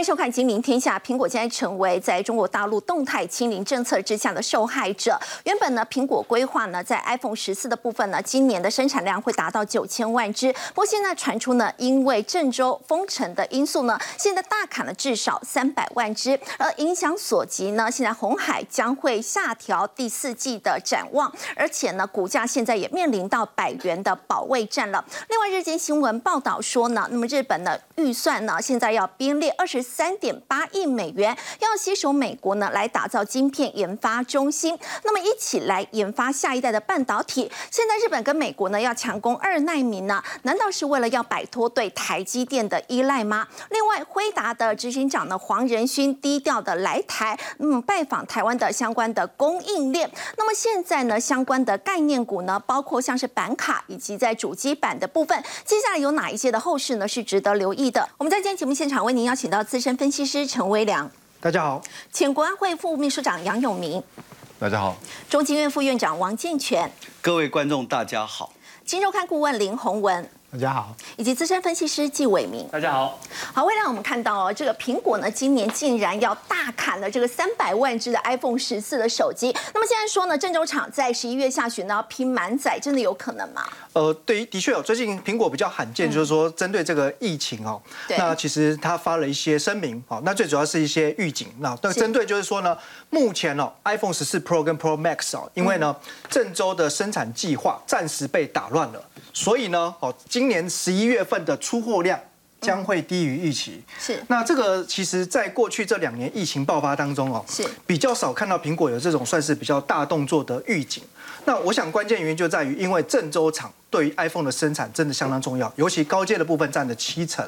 欢迎收看《金陵天下》。苹果现在成为在中国大陆动态清零政策之下的受害者。原本呢，苹果规划呢，在 iPhone 十四的部分呢，今年的生产量会达到九千万只。不过现在传出呢，因为郑州封城的因素呢，现在大砍了至少三百万只。而影响所及呢，现在红海将会下调第四季的展望，而且呢，股价现在也面临到百元的保卫战了。另外，日间新闻报道说呢，那么日本呢预算呢，现在要编列二十。三点八亿美元要携手美国呢，来打造晶片研发中心，那么一起来研发下一代的半导体。现在日本跟美国呢要强攻二纳米呢，难道是为了要摆脱对台积电的依赖吗？另外，辉达的执行长呢黄仁勋低调的来台，嗯，拜访台湾的相关的供应链。那么现在呢，相关的概念股呢，包括像是板卡以及在主机板的部分，接下来有哪一些的后市呢是值得留意的？我们在今天节目现场为您邀请到资深分析师陈威良，大家好；前国安会副秘书长杨永明，大家好；中经院副院长王健全，各位观众大家好；金周刊顾问林宏文。大家好，以及资深分析师纪伟明。大家好，好，未来我们看到哦，这个苹果呢，今年竟然要大砍了这个三百万只的 iPhone 十四的手机。那么现在说呢，郑州厂在十一月下旬呢要拼满载，真的有可能吗？呃，对，的确有。最近苹果比较罕见，就是说针对这个疫情哦，那其实他发了一些声明哦，那最主要是一些预警。那那针对就是说呢，目前哦，iPhone 十四 Pro 跟 Pro Max 哦，因为呢郑州的生产计划暂时被打乱了，所以呢，哦。今年十一月份的出货量将会低于预期。是，那这个其实，在过去这两年疫情爆发当中哦，是比较少看到苹果有这种算是比较大动作的预警。那我想关键原因就在于，因为郑州厂。对于 iPhone 的生产真的相当重要，尤其高阶的部分占了七成。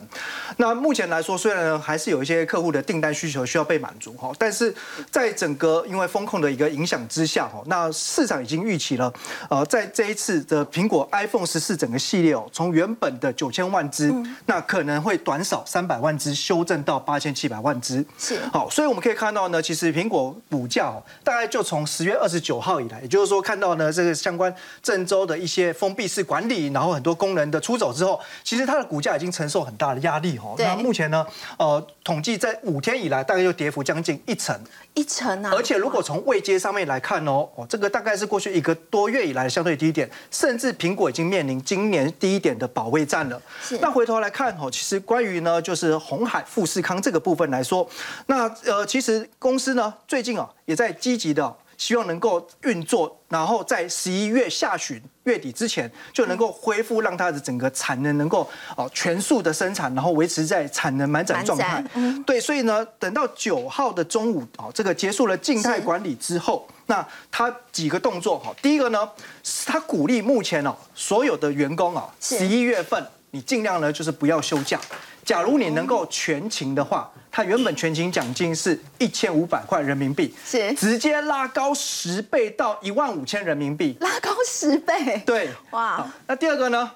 那目前来说，虽然还是有一些客户的订单需求需要被满足哈，但是在整个因为风控的一个影响之下哈，那市场已经预期了，呃，在这一次的苹果 iPhone 十四整个系列哦，从原本的九千万只，那可能会短少三百万只，修正到八千七百万只。是好，所以我们可以看到呢，其实苹果股价大概就从十月二十九号以来，也就是说看到呢这个相关郑州的一些封闭式。管理，然后很多工人的出走之后，其实它的股价已经承受很大的压力哈。那目前呢，呃，统计在五天以来，大概就跌幅将近一成，一成啊！而且如果从位阶上面来看哦，哦，这个大概是过去一个多月以来的相对低点，甚至苹果已经面临今年低点的保卫战了。那回头来看哦，其实关于呢，就是红海富士康这个部分来说，那呃，其实公司呢最近啊也在积极的。希望能够运作，然后在十一月下旬月底之前就能够恢复，让它的整个产能能够哦全速的生产，然后维持在产能满载状态。对，所以呢，等到九号的中午哦，这个结束了静态管理之后，那他几个动作哈，第一个呢，他鼓励目前哦所有的员工啊，十一月份你尽量呢就是不要休假，假如你能够全勤的话。它原本全勤奖金是一千五百块人民币，是。直接拉高十倍到一万五千人民币，拉高十倍，对，哇。那第二个呢？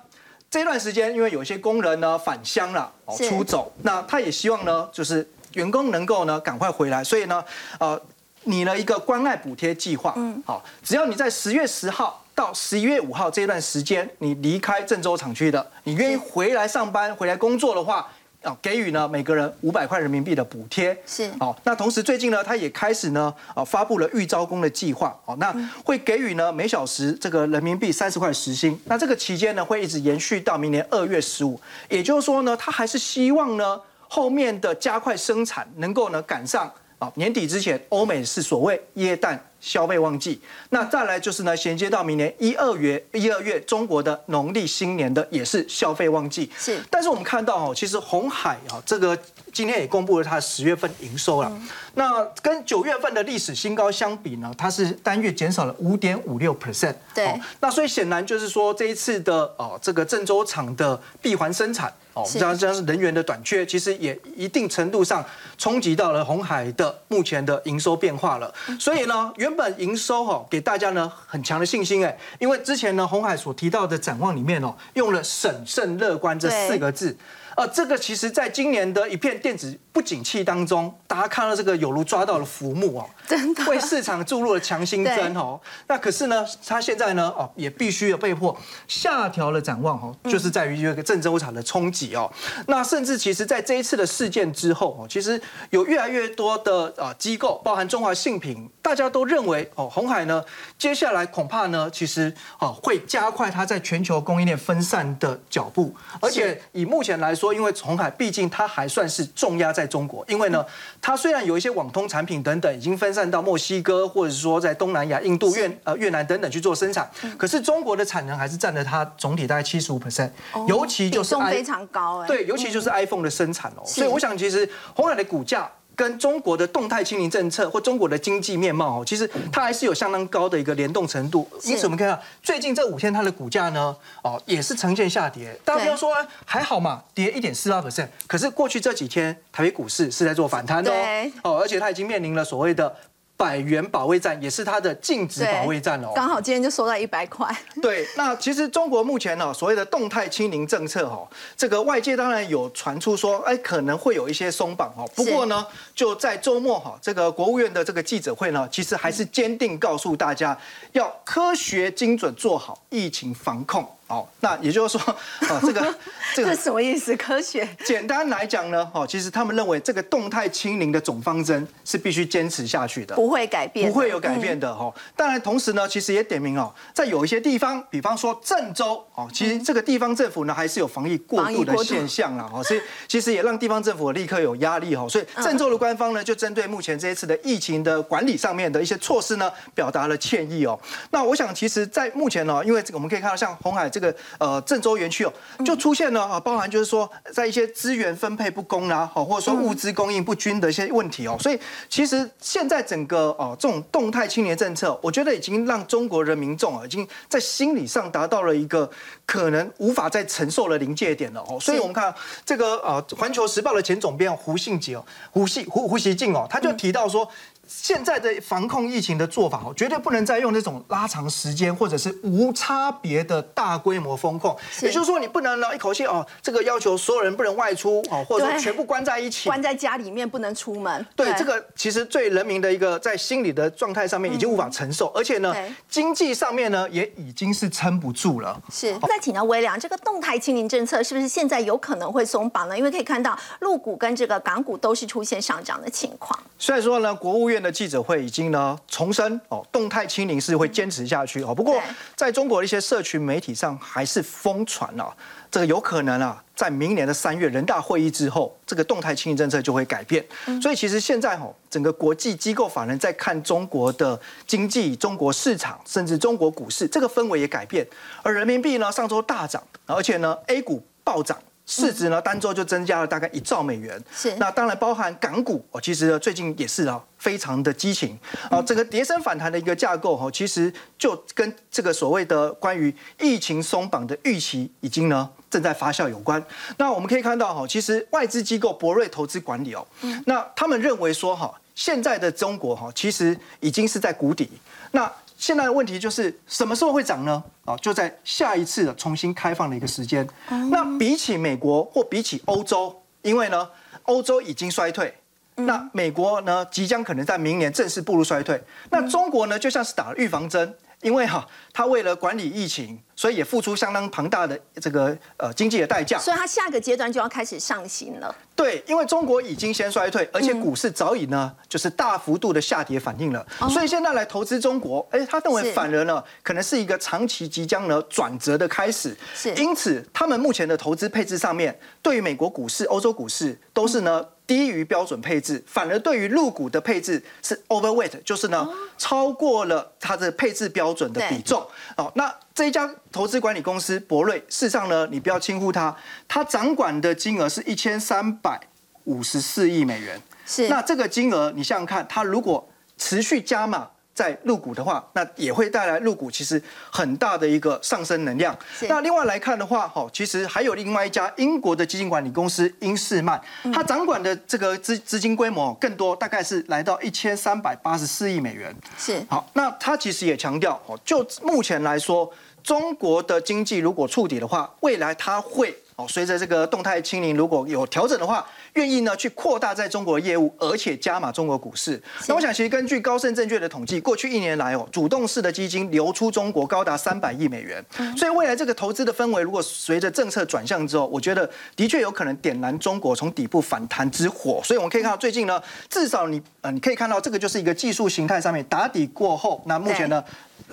这段时间因为有些工人呢返乡了，哦出走，那他也希望呢，就是员工能够呢赶快回来，所以呢，呃，拟了一个关爱补贴计划，嗯，好，只要你在十月十号到十一月五号这段时间，你离开郑州厂区的，你愿意回来上班、回来工作的话。啊，给予呢每个人五百块人民币的补贴。是。好，那同时最近呢，他也开始呢啊发布了预招工的计划。哦，那会给予呢每小时这个人民币三十块时薪，那这个期间呢会一直延续到明年二月十五，也就是说呢，他还是希望呢后面的加快生产能够呢赶上啊年底之前，欧美是所谓耶诞。消费旺季，那再来就是呢，衔接到明年一二月，一二月中国的农历新年的也是消费旺季。是，但是我们看到哦，其实红海啊，这个今天也公布了它十月份营收了。那跟九月份的历史新高相比呢，它是单月减少了五点五六 percent。对，那所以显然就是说这一次的哦，这个郑州厂的闭环生产。哦，这样这样是人员的短缺，其实也一定程度上冲击到了红海的目前的营收变化了。所以呢，原本营收哈给大家呢很强的信心哎，因为之前呢红海所提到的展望里面哦，用了审慎乐观这四个字。呃，这个其实在今年的一片电子不景气当中，大家看到这个有如抓到了浮木哦，真的为市场注入了强心针哦。那可是呢，它现在呢，哦，也必须要被迫下调了展望哦，就是在于这个郑州厂的冲击哦。那甚至其实在这一次的事件之后哦，其实有越来越多的啊机构，包含中华信品，大家都认为哦，红海呢，接下来恐怕呢，其实哦会加快它在全球供应链分散的脚步，而且以目前来说，因为红海毕竟它还算是重压在中国，因为呢，它虽然有一些网通产品等等已经分散到墨西哥，或者说在东南亚、印度、越呃越南等等去做生产，可是中国的产能还是占了它总体大概七十五 percent，尤其就是非常高哎，对，尤其就是 iPhone 的生产哦，所以我想其实红海的股价。跟中国的动态清零政策或中国的经济面貌哦，其实它还是有相当高的一个联动程度。因此我们看到最近这五天它的股价呢，哦也是呈现下跌。大家不要说还好嘛，跌一点四八 percent。可是过去这几天台北股市是在做反弹的哦，哦，而且它已经面临了所谓的。百元保卫战也是它的净值保卫战哦，刚好今天就收到一百块。对，那其实中国目前呢，所谓的动态清零政策哦，这个外界当然有传出说，哎，可能会有一些松绑哦。不过呢，就在周末哈，这个国务院的这个记者会呢，其实还是坚定告诉大家，要科学精准做好疫情防控。哦，那也就是说，啊，这个 这个什么意思？科学？简单来讲呢，哦，其实他们认为这个动态清零的总方针是必须坚持下去的，不会改变，不会有改变的哈。当然，同时呢，其实也点名哦，在有一些地方，比方说郑州，哦，其实这个地方政府呢还是有防疫过度的现象啦，哦，所以其实也让地方政府立刻有压力哦。所以郑州的官方呢，就针对目前这一次的疫情的管理上面的一些措施呢，表达了歉意哦。那我想，其实，在目前呢，因为这个我们可以看到，像红海。这个呃郑州园区哦，就出现了啊，包含就是说在一些资源分配不公啦，好或者说物资供应不均的一些问题哦，所以其实现在整个哦这种动态青年政策，我觉得已经让中国人民众啊，已经在心理上达到了一个可能无法再承受的临界点了哦，所以我们看这个呃环球时报的前总编胡信杰哦，胡信胡胡锡进哦，他就提到说。现在的防控疫情的做法哦，绝对不能再用那种拉长时间或者是无差别的大规模封控。也就是说，你不能呢一口气哦，这个要求所有人不能外出哦，或者说全部关在一起，关在家里面不能出门。对，这个其实对人民的一个在心理的状态上面已经无法承受，而且呢，经济上面呢也已经是撑不住了。是。再请教微良，这个动态清零政策是不是现在有可能会松绑呢？因为可以看到陆股跟这个港股都是出现上涨的情况。所以说呢，国务院。的记者会已经呢重申哦，动态清零是会坚持下去哦。不过在中国的一些社群媒体上还是疯传了，这个有可能啊，在明年的三月人大会议之后，这个动态清零政策就会改变。所以其实现在哦，整个国际机构法人在看中国的经济、中国市场，甚至中国股市，这个氛围也改变。而人民币呢上周大涨，而且呢 A 股暴涨。市值呢，单周就增加了大概一兆美元。是，那当然包含港股哦，其实最近也是啊，非常的激情啊。整个跌升反弹的一个架构哈，其实就跟这个所谓的关于疫情松绑的预期已经呢正在发酵有关。那我们可以看到哈，其实外资机构博瑞投资管理哦，那他们认为说哈，现在的中国哈，其实已经是在谷底。那现在的问题就是什么时候会涨呢？啊，就在下一次的重新开放的一个时间。那比起美国或比起欧洲，因为呢，欧洲已经衰退，那美国呢，即将可能在明年正式步入衰退。那中国呢，就像是打了预防针。因为哈，他为了管理疫情，所以也付出相当庞大的这个呃经济的代价。所以，他下个阶段就要开始上行了。对，因为中国已经先衰退，而且股市早已呢就是大幅度的下跌反应了。所以现在来投资中国，哎，他认为反而呢可能是一个长期即将呢转折的开始。是，因此他们目前的投资配置上面，对于美国股市、欧洲股市都是呢。低于标准配置，反而对于入股的配置是 overweight，就是呢超过了它的配置标准的比重。哦，那这一家投资管理公司博瑞，事实上呢，你不要轻忽它，它掌管的金额是一千三百五十四亿美元。是，那这个金额你想想看，它如果持续加码。在入股的话，那也会带来入股其实很大的一个上升能量。那另外来看的话，哈，其实还有另外一家英国的基金管理公司英士曼，它掌管的这个资资金规模更多，大概是来到一千三百八十四亿美元。是好，那它其实也强调，哦，就目前来说，中国的经济如果触底的话，未来它会哦，随着这个动态清零如果有调整的话，愿意呢去扩大在中国的业务，而且加码中国股市。那我想，其实根据高盛证券的统计，过去一年来哦，主动式的基金流出中国高达三百亿美元。所以未来这个投资的氛围，如果随着政策转向之后，我觉得的确有可能点燃中国从底部反弹之火。所以我们可以看到，最近呢，至少你呃，你可以看到这个就是一个技术形态上面打底过后，那目前呢。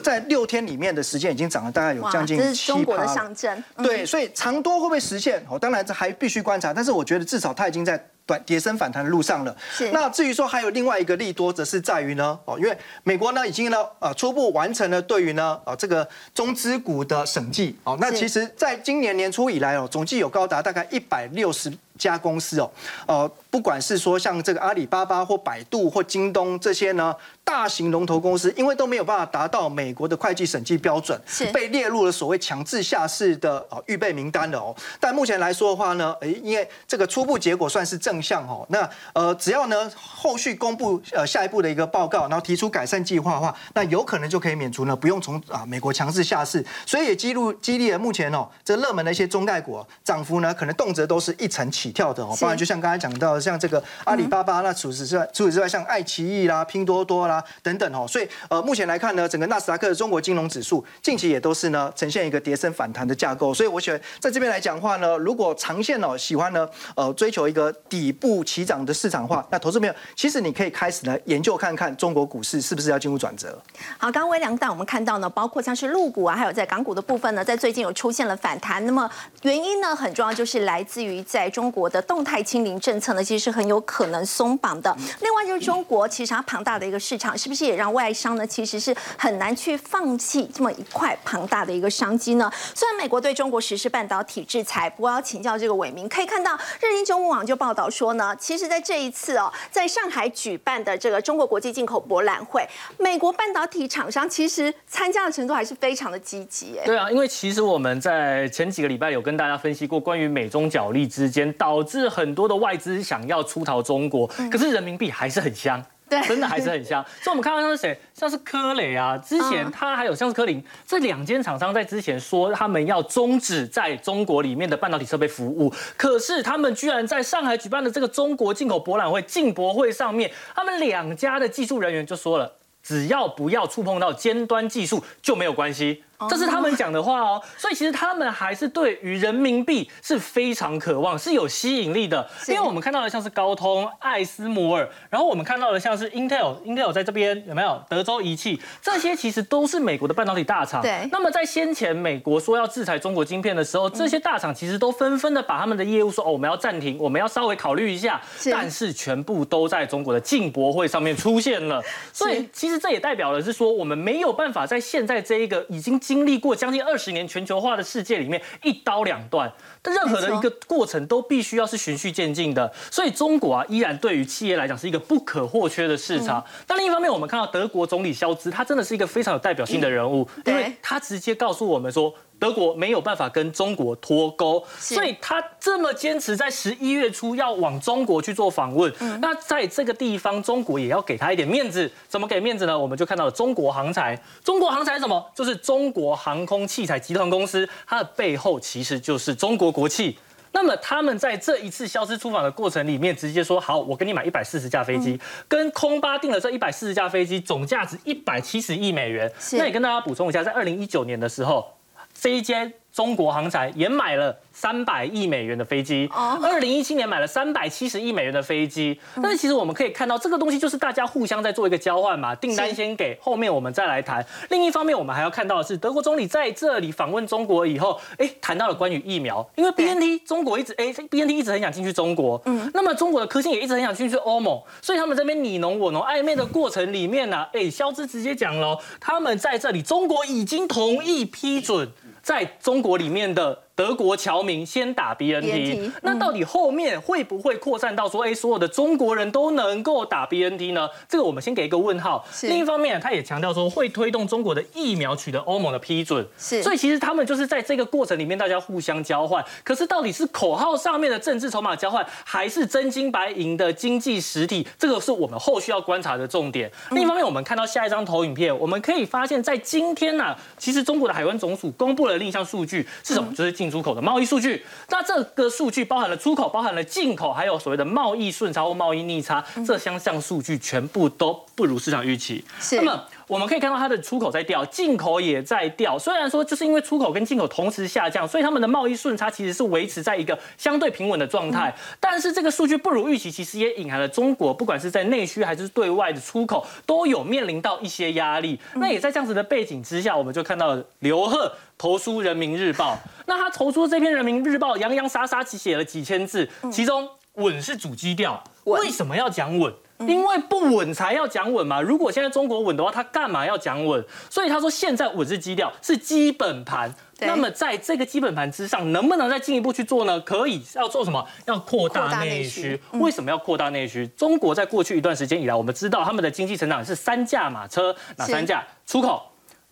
在六天里面的时间已经涨了大概有将近七中国的象征。对，所以长多会不会实现？哦，当然这还必须观察。但是我觉得至少它已经在短跌升反弹的路上了。是。那至于说还有另外一个利多，则是在于呢，哦，因为美国呢已经呢呃初步完成了对于呢呃这个中资股的审计。哦，那其实在今年年初以来哦，总计有高达大概一百六十家公司哦，呃，不管是说像这个阿里巴巴或百度或京东这些呢。大型龙头公司因为都没有办法达到美国的会计审计标准，是被列入了所谓强制下市的哦预备名单的哦。但目前来说的话呢，诶，因为这个初步结果算是正向哦。那呃，只要呢后续公布呃下一步的一个报告，然后提出改善计划的话，那有可能就可以免除呢不用从啊美国强制下市。所以也激励激励了目前哦这热门的一些中概股涨幅呢，可能动辄都是一层起跳的哦。不然就像刚才讲到的，像这个阿里巴巴，那除此之外，除此之外，像爱奇艺啦、拼多多啦。啊等等哦，所以呃目前来看呢，整个纳斯达克的中国金融指数近期也都是呢呈现一个跌升反弹的架构，所以我觉得在这边来讲话呢，如果长线哦喜欢呢呃追求一个底部起涨的市场化，那投资朋友其实你可以开始呢研究看看中国股市是不是要进入转折。好，刚刚微良带我们看到呢，包括像是陆股啊，还有在港股的部分呢，在最近有出现了反弹，那么原因呢很重要就是来自于在中国的动态清零政策呢，其实是很有可能松绑的。另外就是中国其实它庞大的一个市场，是不是？也让外商呢，其实是很难去放弃这么一块庞大的一个商机呢。虽然美国对中国实施半导体制裁，不过要请教这个伟明，可以看到日经中文网就报道说呢，其实在这一次哦，在上海举办的这个中国国际进口博览会，美国半导体厂商其实参加的程度还是非常的积极。对啊，因为其实我们在前几个礼拜有跟大家分析过，关于美中角力之间导致很多的外资想要出逃中国，可是人民币还是很香。真的还是很香，所以我们看到像是谁，像是科磊啊，之前他还有像是科林这两间厂商在之前说他们要终止在中国里面的半导体设备服务，可是他们居然在上海举办的这个中国进口博览会进博会上面，他们两家的技术人员就说了，只要不要触碰到尖端技术就没有关系。这是他们讲的话哦，所以其实他们还是对于人民币是非常渴望，是有吸引力的。因为我们看到的像是高通、艾斯摩尔，然后我们看到的像是 Intel，Intel 在这边有没有？德州仪器，这些其实都是美国的半导体大厂。对。那么在先前美国说要制裁中国晶片的时候，这些大厂其实都纷纷的把他们的业务说哦，我们要暂停，我们要稍微考虑一下。但是全部都在中国的进博会上面出现了。所以其实这也代表了是说，我们没有办法在现在这一个已经。经历过将近二十年全球化的世界里面，一刀两断，但任何的一个过程都必须要是循序渐进的。所以中国啊，依然对于企业来讲是一个不可或缺的市场。但另一方面，我们看到德国总理肖兹，他真的是一个非常有代表性的人物，因为他直接告诉我们说。德国没有办法跟中国脱钩，所以他这么坚持在十一月初要往中国去做访问。那在这个地方，中国也要给他一点面子。怎么给面子呢？我们就看到了中国航材。中国航材是什么？就是中国航空器材集团公司，它的背后其实就是中国国企。那么他们在这一次消失出访的过程里面，直接说好，我给你买一百四十架飞机，跟空巴订了这一百四十架飞机，总价值一百七十亿美元。那也跟大家补充一下，在二零一九年的时候。这一间中国航材也买了。三百亿美元的飞机，二零一七年买了三百七十亿美元的飞机，但是其实我们可以看到，这个东西就是大家互相在做一个交换嘛，订单先给，后面我们再来谈。另一方面，我们还要看到的是，德国总理在这里访问中国以后，哎，谈到了关于疫苗，因为 B N T 中国一直哎，B N T 一直很想进去中国，嗯，那么中国的科兴也一直很想进去欧盟，所以他们这边你侬我侬暧昧的过程里面呢，哎，肖之直接讲了，他们在这里，中国已经同意批准在中国里面的。德国侨民先打 BNT，那到底后面会不会扩散到说，哎，所有的中国人都能够打 BNT 呢？这个我们先给一个问号。另一方面，他也强调说会推动中国的疫苗取得欧盟的批准。是，所以其实他们就是在这个过程里面，大家互相交换。可是到底是口号上面的政治筹码交换，还是真金白银的经济实体？这个是我们后续要观察的重点。另一方面，我们看到下一张投影片，我们可以发现，在今天呢，其实中国的海关总署公布了另一项数据是什么？就是。进出口的贸易数据。那这个数据包含了出口，包含了进口，还有所谓的贸易顺差或贸易逆差，这三项数据全部都不如市场预期。是。那么我们可以看到它的出口在掉，进口也在掉。虽然说就是因为出口跟进口同时下降，所以他们的贸易顺差其实是维持在一个相对平稳的状态。但是这个数据不如预期，其实也隐含了中国不管是在内需还是对外的出口都有面临到一些压力。那也在这样子的背景之下，我们就看到刘贺投书《人民日报》。那他投出这篇《人民日报》，洋洋洒洒写了几千字，其中稳是主基调。为什么要讲稳？因为不稳才要讲稳嘛。如果现在中国稳的话，他干嘛要讲稳？所以他说现在稳是基调，是基本盘。那么在这个基本盘之上，能不能再进一步去做呢？可以，要做什么？要扩大内需。为什么要扩大内需？中国在过去一段时间以来，我们知道他们的经济成长是三驾马车，哪三驾？出口、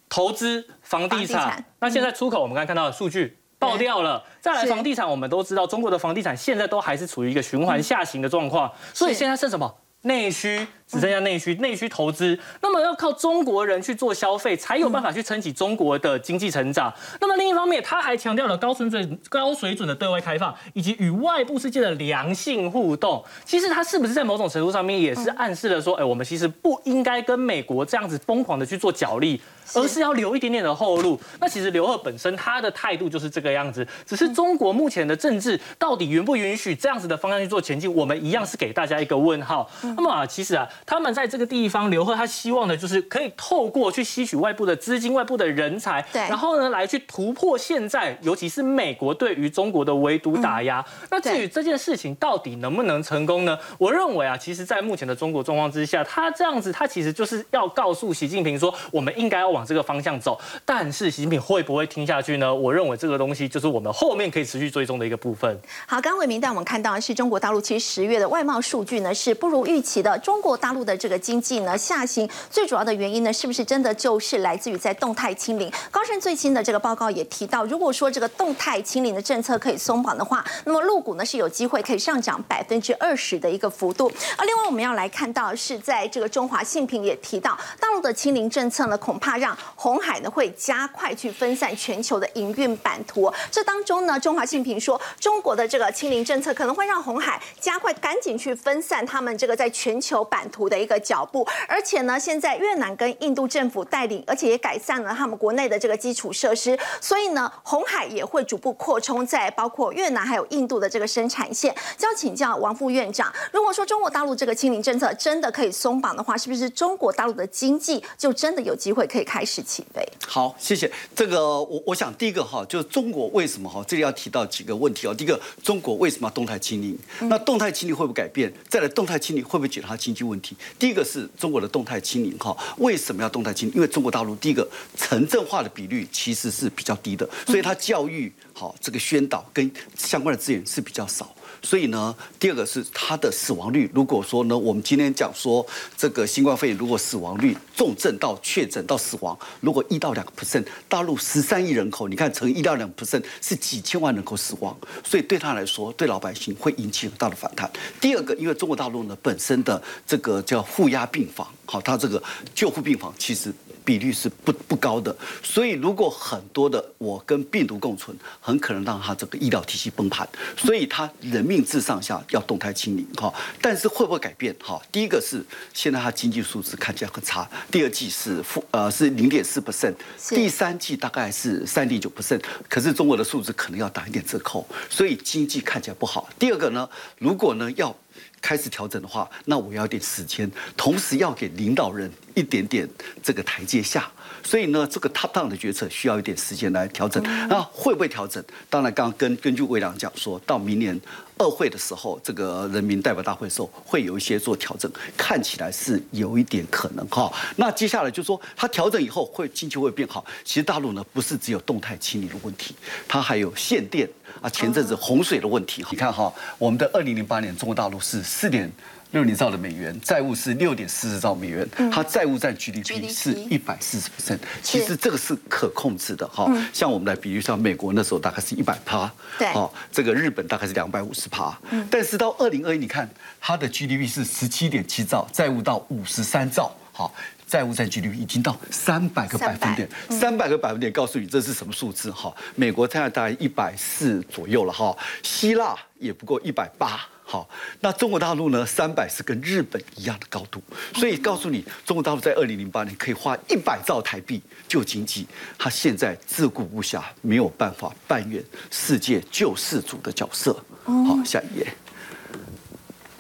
投资、房地产。那现在出口，我们刚看到的数据爆掉了。再来房地产，我们都知道中国的房地产现在都还是处于一个循环下行的状况，所以现在剩什么？内需。只剩下内需，内需投资，那么要靠中国人去做消费，才有办法去撑起中国的经济成长。那么另一方面，他还强调了高水准、高水准的对外开放，以及与外部世界的良性互动。其实他是不是在某种程度上面也是暗示了说，哎，我们其实不应该跟美国这样子疯狂的去做角力，而是要留一点点的后路。那其实刘鹤本身他的态度就是这个样子，只是中国目前的政治到底允不允许这样子的方向去做前进，我们一样是给大家一个问号。那么啊，其实啊。他们在这个地方，刘贺他希望的就是可以透过去吸取外部的资金、外部的人才，对，然后呢来去突破现在，尤其是美国对于中国的围堵打压。那至于这件事情到底能不能成功呢？我认为啊，其实，在目前的中国状况之下，他这样子，他其实就是要告诉习近平说，我们应该要往这个方向走。但是习近平会不会听下去呢？我认为这个东西就是我们后面可以持续追踪的一个部分。好，刚伟明带我们看到的是中国大陆其实十月的外贸数据呢是不如预期的，中国大。大陆的这个经济呢下行，最主要的原因呢，是不是真的就是来自于在动态清零？高盛最新的这个报告也提到，如果说这个动态清零的政策可以松绑的话，那么陆股呢是有机会可以上涨百分之二十的一个幅度。而另外我们要来看到是在这个中华信评也提到，大陆的清零政策呢，恐怕让红海呢会加快去分散全球的营运版图。这当中呢，中华信评说，中国的这个清零政策可能会让红海加快赶紧去分散他们这个在全球版图。的一个脚步，而且呢，现在越南跟印度政府带领，而且也改善了他们国内的这个基础设施，所以呢，红海也会逐步扩充在包括越南还有印度的这个生产线。就要请教王副院长，如果说中国大陆这个清零政策真的可以松绑的话，是不是中国大陆的经济就真的有机会可以开始起飞？好，谢谢。这个我我想第一个哈，就是中国为什么哈，这里要提到几个问题哦。第一个，中国为什么要动态清零？那动态清零会不会改变？再来，动态清零会不会解决它经济问题？第一个是中国的动态清零，哈，为什么要动态清零？因为中国大陆第一个城镇化的比率其实是比较低的，所以它教育好这个宣导跟相关的资源是比较少。所以呢，第二个是它的死亡率。如果说呢，我们今天讲说这个新冠肺炎，如果死亡率重症到确诊到死亡，如果一到两个 percent，大陆十三亿人口，你看乘一到两 percent 是几千万人口死亡，所以对他来说，对老百姓会引起很大的反弹。第二个，因为中国大陆呢本身的这个叫负压病房，好，它这个救护病房其实。比率是不不高的，所以如果很多的我跟病毒共存，很可能让他这个医疗体系崩盘，所以他人命至上下要动态清零哈。但是会不会改变哈？第一个是现在他经济数字看起来很差，第二季是负呃是零点四 percent，第三季大概是三点九 percent，可是中国的数字可能要打一点折扣，所以经济看起来不好。第二个呢，如果呢要。开始调整的话，那我要点时间，同时要给领导人一点点这个台阶下。所以呢，这个 top down 的决策需要一点时间来调整。那会不会调整？当然，刚刚根根据魏良讲，说到明年二会的时候，这个人民代表大会的时候，会有一些做调整，看起来是有一点可能哈。那接下来就说，它调整以后会经济会变好。其实大陆呢，不是只有动态清理的问题，它还有限电。啊，前阵子洪水的问题，你看哈，我们的二零零八年中国大陆是四点六零兆的美元，债务是六点四十兆美元，它债务占 GDP 是一百四十 percent，其实这个是可控制的哈。像我们来比喻，像美国那时候大概是一百趴，对，哦，这个日本大概是两百五十趴，但是到二零二一，你看它的 GDP 是十七点七兆，债务到五十三兆，好。债务占 GDP 已经到三百个百。分点，三百个百分点，告诉你这是什么数字哈？美国现在大概一百四左右了哈，希腊也不过一百八。好，那中国大陆呢？三百是跟日本一样的高度，所以告诉你，中国大陆在二零零八年可以花一百兆台币救经济，它现在自顾不暇，没有办法扮演世界救世主的角色。好，下一页。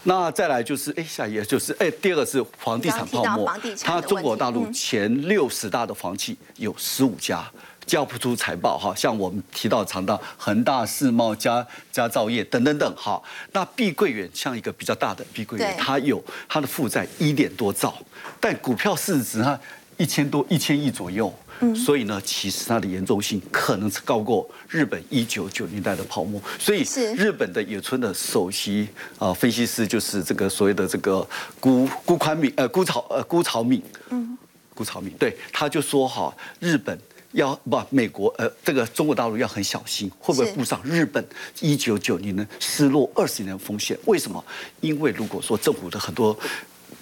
那再来就是，哎，下一页就是，哎，第二个是房地产泡沫，它中国大陆前六十大的房企有十五家。交不出财报哈，像我们提到常到恒大、世贸、家家造业等等等哈。那碧桂园像一个比较大的碧桂园，它有它的负债一点多兆，但股票市值它一千多一千亿左右。嗯，所以呢，其实它的严重性可能是高过日本一九九年代的泡沫。所以日本的野村的首席啊分析师就是这个所谓的这个辜辜宽敏呃辜朝呃辜朝敏嗯辜朝敏对他就说哈日本。要不美国呃，这个中国大陆要很小心，会不会步上日本一九九零年失落二十年的风险？为什么？因为如果说政府的很多。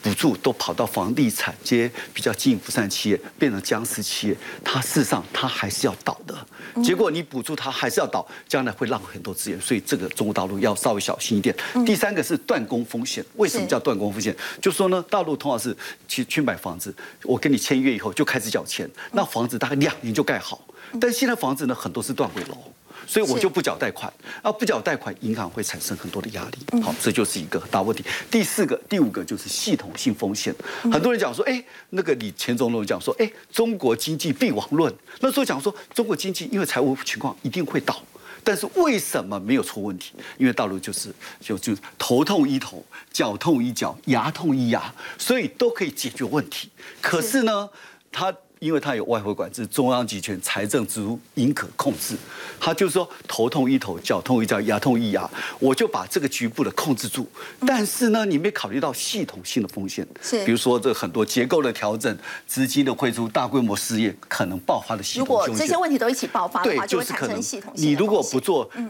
补助都跑到房地产这些比较经营不善企业，变成僵尸企业，它事实上它还是要倒的。结果你补助它还是要倒，将来会浪费很多资源，所以这个中国大陆要稍微小心一点。第三个是断供风险，为什么叫断供风险？就说呢，大陆通常是去去买房子，我跟你签约以后就开始缴钱，那房子大概两年就盖好，但现在房子呢很多是断尾楼。所以我就不缴贷款，啊，不缴贷款，银行会产生很多的压力。好，这就是一个大问题。第四个、第五个就是系统性风险。很多人讲说，哎，那个李前总统讲说，哎，中国经济必亡论。那时候讲说，中国经济因为财务情况一定会倒，但是为什么没有出问题？因为大陆就是就就头痛医头，脚痛医脚，牙痛医牙，所以都可以解决问题。可是呢，他。因为它有外汇管制，中央集权，财政支出应可控制。他就是说，头痛医头，脚痛医脚，牙痛医牙，我就把这个局部的控制住。但是呢，你没考虑到系统性的风险，是，比如说这很多结构的调整，资金的汇出，大规模失业，可能爆发的系统如果这些问题都一起爆发的话，就会产生系统性你如果不做，嗯。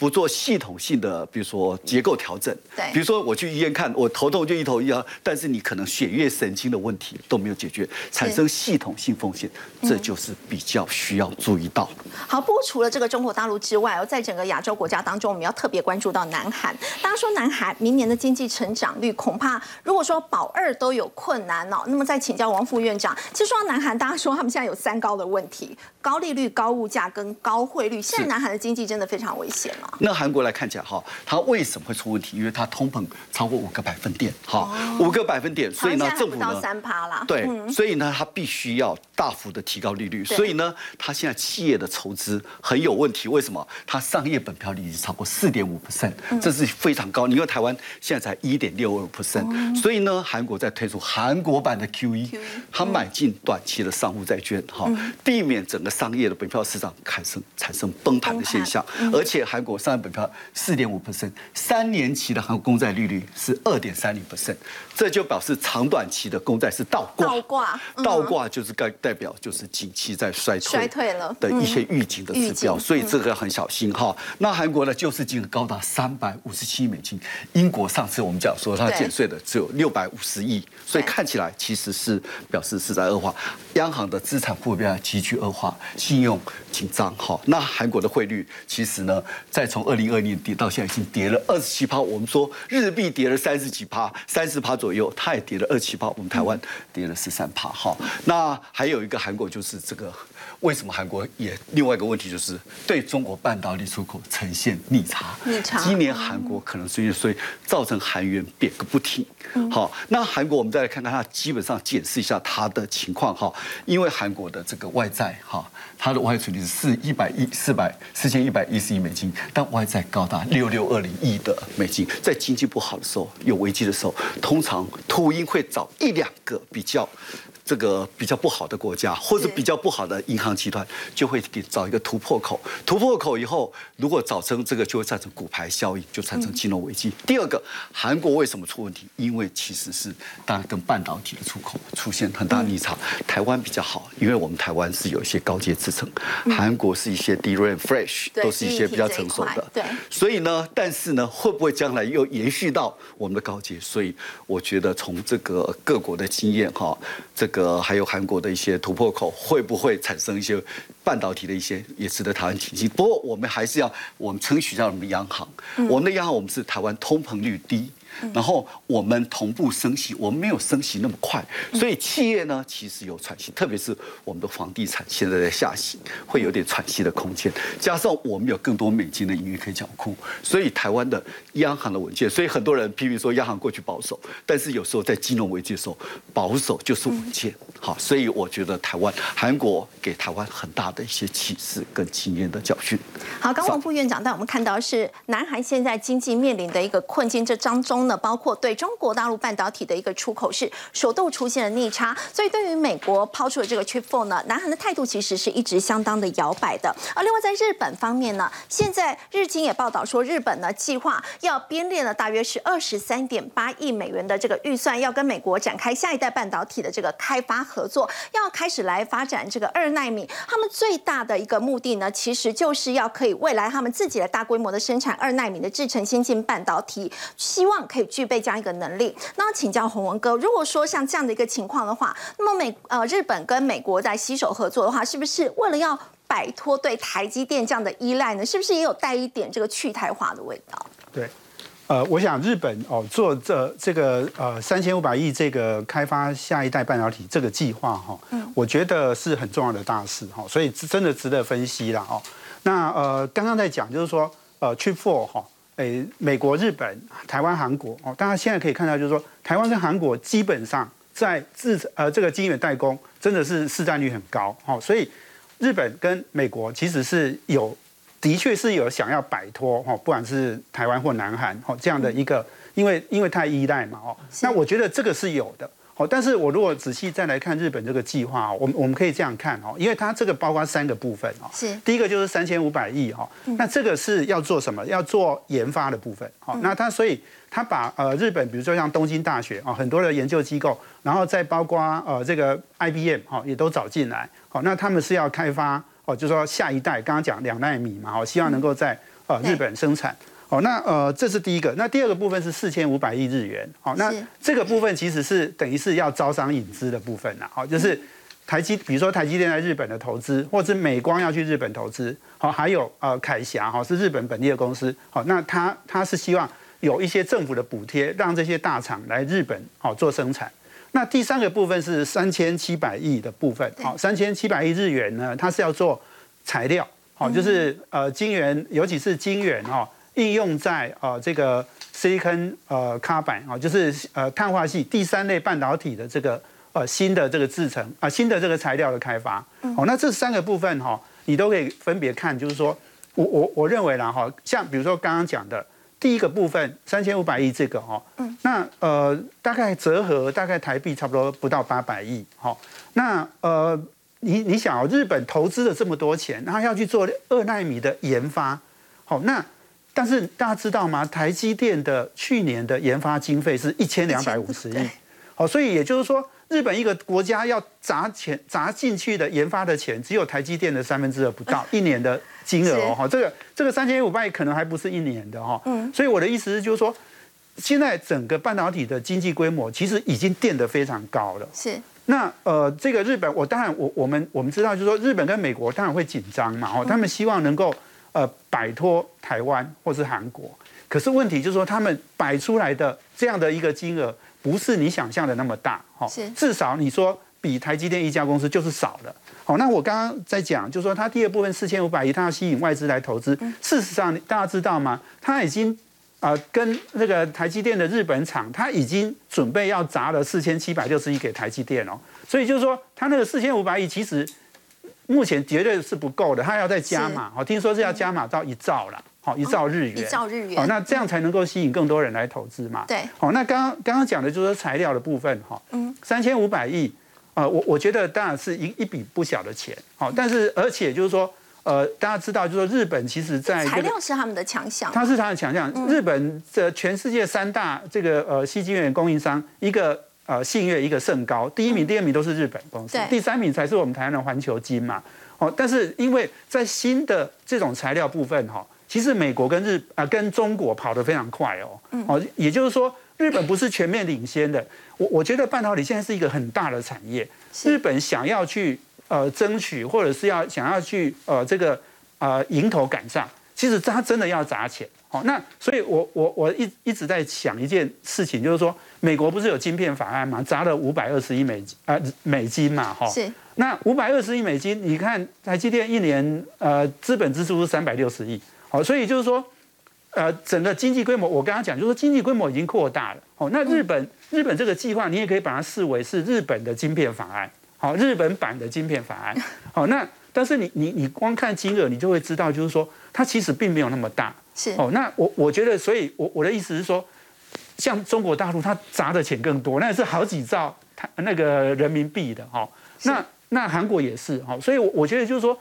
不做系统性的，比如说结构调整，对，比如说我去医院看，我头痛就一头一啊，但是你可能血液神经的问题都没有解决，产生系统性风险，这就是比较需要注意到。好，不过除了这个中国大陆之外，在整个亚洲国家当中，我们要特别关注到南韩。大家说南韩明年的经济成长率恐怕，如果说保二都有困难哦，那么再请教王副院长，其实说到南韩，大家说他们现在有三高的问题：高利率、高物价跟高汇率。现在南韩的经济真的非常危险了。那韩国来看起来哈，它为什么会出问题？因为它通膨超过五个百分点，哈，五个百分点，所以呢，政府呢，三趴啦，对，所以呢，它必须要大幅的提高利率，所以呢，它现在企业的筹资很有问题。为什么？它商业本票利率超过四点五 percent，这是非常高。你看台湾现在才一点六二 percent，所以呢，韩国在推出韩国版的 QE，它买进短期的商务债券，哈，避免整个商业的本票市场产生产生崩盘的现象，而且韩国。上海本票四点五 percent，三年期的韩国公债利率是二点三零 percent，这就表示长短期的公债是倒挂。倒挂，倒挂就是代代表就是景气在衰退，衰退了。的一些预警的指标，所以这个很小心哈。那韩国的，救市金额高达三百五十七亿美金，英国上次我们讲说它减税的只有六百五十亿，所以看起来其实是表示是在恶化，央行的资产负债急剧恶化，信用紧张哈。那韩国的汇率其实呢，在从二零二零年跌到现在已经跌了二十七趴，我们说日币跌了三十几趴，三十趴左右，它也跌了二七趴，我们台湾跌了十三趴。哈，那还有一个韩国就是这个，为什么韩国也另外一个问题就是对中国半导体出口呈现逆差？逆差。今年韩国可能所以所以造成韩元贬个不停。好，那韩国我们再来看看它，基本上解释一下它的情况哈，因为韩国的这个外债哈，它的外储率是四一百一四百四千一百一十亿美金。但外债高达六六二零亿的美金，在经济不好的时候、有危机的时候，通常秃鹰会找一两个比较。这个比较不好的国家，或者比较不好的银行集团，就会给找一个突破口。突破口以后，如果造成这个，就会造成股牌效应，就产生金融危机。第二个，韩国为什么出问题？因为其实是当然跟半导体的出口出现很大逆差。台湾比较好，因为我们台湾是有一些高阶制程，韩国是一些 DRAM、Flash，都是一些比较成熟的。对。所以呢，但是呢，会不会将来又延续到我们的高阶？所以我觉得从这个各国的经验哈，这个。个还有韩国的一些突破口，会不会产生一些半导体的一些也值得台湾警惕。不过我们还是要我们称许一下我们的央行，我们的央行我们是台湾通膨率低。然后我们同步升息，我们没有升息那么快，所以企业呢其实有喘息，特别是我们的房地产现在在下行，会有点喘息的空间。加上我们有更多美金的盈余可以缴库，所以台湾的央行的稳健。所以很多人批评说央行过去保守，但是有时候在金融危机的时候，保守就是稳健。好，所以我觉得台湾、韩国给台湾很大的一些启示跟经验的教训。好，刚王副院长带我们看到是南韩现在经济面临的一个困境，这张中中。包括对中国大陆半导体的一个出口是首度出现了逆差，所以对于美国抛出的这个 Chip Four 呢，南韩的态度其实是一直相当的摇摆的。而另外在日本方面呢，现在日经也报道说，日本呢计划要编列了大约是二十三点八亿美元的这个预算，要跟美国展开下一代半导体的这个开发合作，要开始来发展这个二纳米。他们最大的一个目的呢，其实就是要可以未来他们自己的大规模的生产二纳米的制成先进半导体，希望可以。具备这样一个能力，那请教洪文哥，如果说像这样的一个情况的话，那么美呃日本跟美国在携手合作的话，是不是为了要摆脱对台积电这样的依赖呢？是不是也有带一点这个去台化的味道？对，呃，我想日本哦做这这个呃三千五百亿这个开发下一代半导体这个计划哈，嗯，我觉得是很重要的大事哈，所以真的值得分析了哦。那呃刚刚在讲就是说呃 Chip Four 哈。诶，美国、日本、台湾、韩国哦，大家现在可以看到，就是说，台湾跟韩国基本上在制呃这个晶圆代工真的是市占率很高哦，所以日本跟美国其实是有，的确是有想要摆脱哦，不管是台湾或南韩哦这样的一个，因为因为太依赖嘛哦，那我觉得这个是有的。哦，但是我如果仔细再来看日本这个计划，我们我们可以这样看哦，因为它这个包括三个部分哦，是第一个就是三千五百亿哈，那这个是要做什么？要做研发的部分，好，那它所以它把呃日本，比如说像东京大学啊，很多的研究机构，然后再包括呃这个 IBM 哈，也都找进来，好，那他们是要开发哦，就说下一代，刚刚讲两纳米嘛，好，希望能够在呃日本生产。哦，那呃，这是第一个。那第二个部分是四千五百亿日元。好，那这个部分其实是等于是要招商引资的部分啦。好，就是台积，比如说台积电在日本的投资，或者美光要去日本投资。好，还有呃凯霞哈是日本本地的公司。好，那他他是希望有一些政府的补贴，让这些大厂来日本好做生产。那第三个部分是三千七百亿的部分。好，三千七百亿日元呢，它是要做材料。好，就是呃晶圆，尤其是晶圆哈。应用在呃这个 silicon 呃 carbide 啊，就是呃碳化系第三类半导体的这个呃新的这个制成啊新的这个材料的开发。哦，那这三个部分哈，你都可以分别看，就是说我我我认为啦哈，像比如说刚刚讲的第一个部分三千五百亿这个哈，嗯，那呃大概折合大概台币差不多不到八百亿，哈，那呃你你想哦，日本投资了这么多钱，然后要去做二纳米的研发，好那。但是大家知道吗？台积电的去年的研发经费是一千两百五十亿，好，所以也就是说，日本一个国家要砸钱砸进去的研发的钱，只有台积电的三分之二不到一年的金额哦，哈，这个这个三千五百亿可能还不是一年的哈，嗯，所以我的意思是就是说，现在整个半导体的经济规模其实已经垫得非常高了，是。那呃，这个日本，我当然我我们我们知道，就是说日本跟美国当然会紧张嘛，哦，他们希望能够。呃，摆脱台湾或是韩国，可是问题就是说，他们摆出来的这样的一个金额，不是你想象的那么大，哈，至少你说比台积电一家公司就是少了。好，那我刚刚在讲，就是说，它第二部分四千五百亿，它要吸引外资来投资。事实上，大家知道吗？它已经啊，跟那个台积电的日本厂，它已经准备要砸了四千七百六十亿给台积电哦。所以就是说，它那个四千五百亿其实。目前绝对是不够的，他要再加码。好，听说是要加码到一兆了。好，一兆日元。一兆日元。好，那这样才能够吸引更多人来投资嘛？对。好，那刚刚刚刚讲的就是材料的部分。哈，嗯，三千五百亿啊，我我觉得当然是一一笔不小的钱。好，但是而且就是说，呃，大家知道，就是说日本其实在材料是他们的强项。它是它的强项。日本的全世界三大这个呃细晶圆供应商，一个。呃，信越一个甚高，第一名、第二名都是日本公司，第三名才是我们台湾的环球金嘛。哦，但是因为在新的这种材料部分哈，其实美国跟日啊跟中国跑得非常快哦。哦，也就是说，日本不是全面领先的。我我觉得半导体现在是一个很大的产业，日本想要去呃争取，或者是要想要去呃这个呃迎头赶上，其实他真的要砸钱。哦，那所以我我我一一直在想一件事情，就是说美国不是有晶片法案吗？砸了五百二十亿美啊美金嘛，哈。是。那五百二十亿美金，你看台积电一年呃资本支出是三百六十亿，好，所以就是说，呃，整个经济规模，我刚刚讲就是说经济规模已经扩大了，哦，那日本日本这个计划，你也可以把它视为是日本的晶片法案，好，日本版的晶片法案，好，那但是你你你光看金额，你就会知道，就是说它其实并没有那么大，是。哦，那我我觉得，所以我我的意思是说，像中国大陆，它砸的钱更多，那是好几兆它那个人民币的，哈，那。那韩国也是哈，所以我觉得就是说，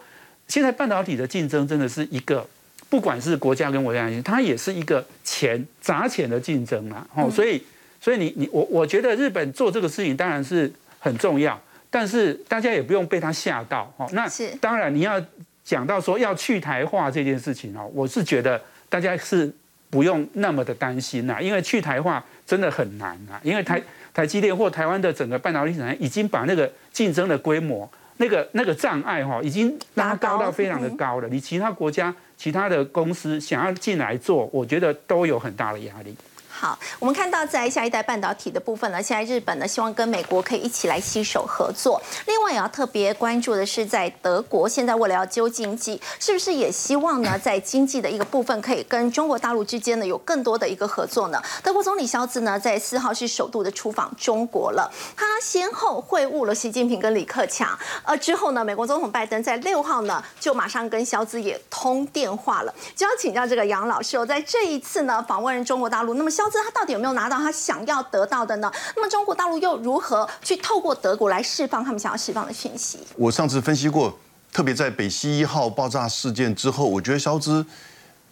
现在半导体的竞争真的是一个，不管是国家跟国家之间，它也是一个钱砸钱的竞争嘛。哦，所以所以你你我我觉得日本做这个事情当然是很重要，但是大家也不用被他吓到哦。那当然你要讲到说要去台化这件事情哦，我是觉得大家是不用那么的担心呐，因为去台化真的很难啊，因为台。台积电或台湾的整个半导体产业已经把那个竞争的规模、那个那个障碍哈，已经拉高到非常的高了。你其他国家、其他的公司想要进来做，我觉得都有很大的压力。好，我们看到在下一代半导体的部分呢，现在日本呢希望跟美国可以一起来携手合作。另外也要特别关注的是，在德国现在为了要救经济，是不是也希望呢在经济的一个部分可以跟中国大陆之间呢有更多的一个合作呢？德国总理肖兹呢在四号是首度的出访中国了，他先后会晤了习近平跟李克强，呃之后呢，美国总统拜登在六号呢就马上跟肖兹也通电话了，就要请教这个杨老师，我在这一次呢访问中国大陆，那么肖。他到底有没有拿到他想要得到的呢？那么中国大陆又如何去透过德国来释放他们想要释放的讯息？我上次分析过，特别在北溪一号爆炸事件之后，我觉得肖兹